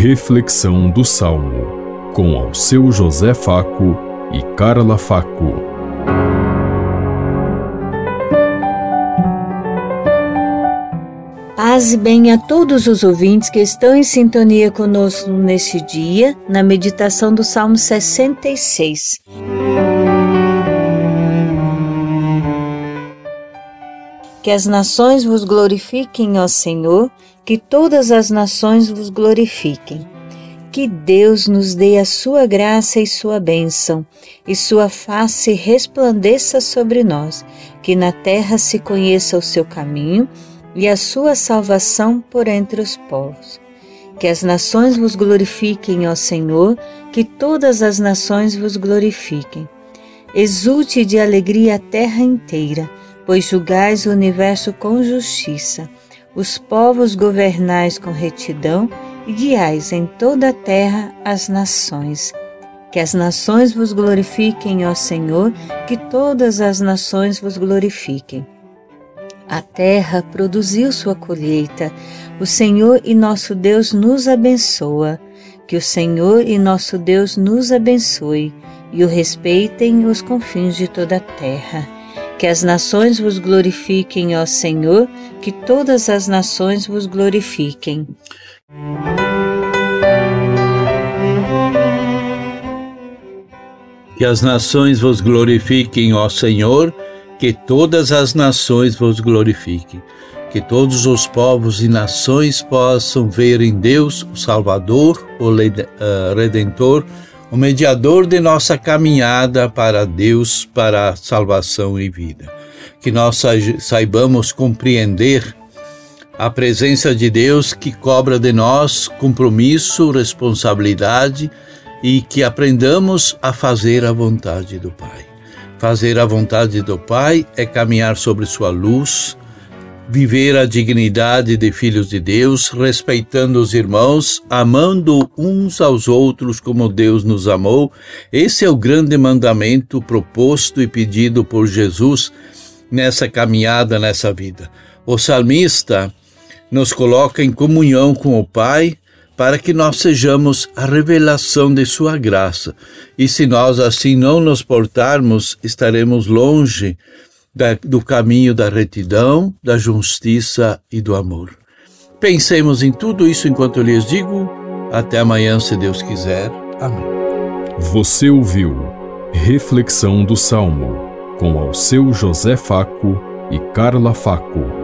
Reflexão do Salmo, com ao seu José Faco e Carla Faco. Paz e bem a todos os ouvintes que estão em sintonia conosco neste dia, na meditação do Salmo 66. Que as nações vos glorifiquem, ó Senhor, que todas as nações vos glorifiquem. Que Deus nos dê a sua graça e sua bênção, e sua face resplandeça sobre nós, que na terra se conheça o seu caminho e a sua salvação por entre os povos. Que as nações vos glorifiquem, ó Senhor, que todas as nações vos glorifiquem. Exulte de alegria a terra inteira pois julgais o universo com justiça, os povos governais com retidão e guiais em toda a terra as nações. Que as nações vos glorifiquem, ó Senhor, que todas as nações vos glorifiquem. A terra produziu sua colheita, o Senhor e nosso Deus nos abençoa. Que o Senhor e nosso Deus nos abençoe e o respeitem os confins de toda a terra. Que as nações vos glorifiquem, ó Senhor, que todas as nações vos glorifiquem. Que as nações vos glorifiquem, ó Senhor, que todas as nações vos glorifiquem. Que todos os povos e nações possam ver em Deus o Salvador, o eh, Redentor, o mediador de nossa caminhada para Deus, para salvação e vida. Que nós saibamos compreender a presença de Deus que cobra de nós compromisso, responsabilidade e que aprendamos a fazer a vontade do Pai. Fazer a vontade do Pai é caminhar sobre sua luz, viver a dignidade de filhos de Deus, respeitando os irmãos, amando uns aos outros como Deus nos amou. Esse é o grande mandamento proposto e pedido por Jesus nessa caminhada, nessa vida. O salmista nos coloca em comunhão com o Pai para que nós sejamos a revelação de Sua graça. E se nós assim não nos portarmos, estaremos longe da, do caminho da retidão, da justiça e do amor. Pensemos em tudo isso enquanto eu lhes digo. Até amanhã, se Deus quiser. Amém. Você ouviu Reflexão do Salmo com ao seu José Faco e Carla Faco.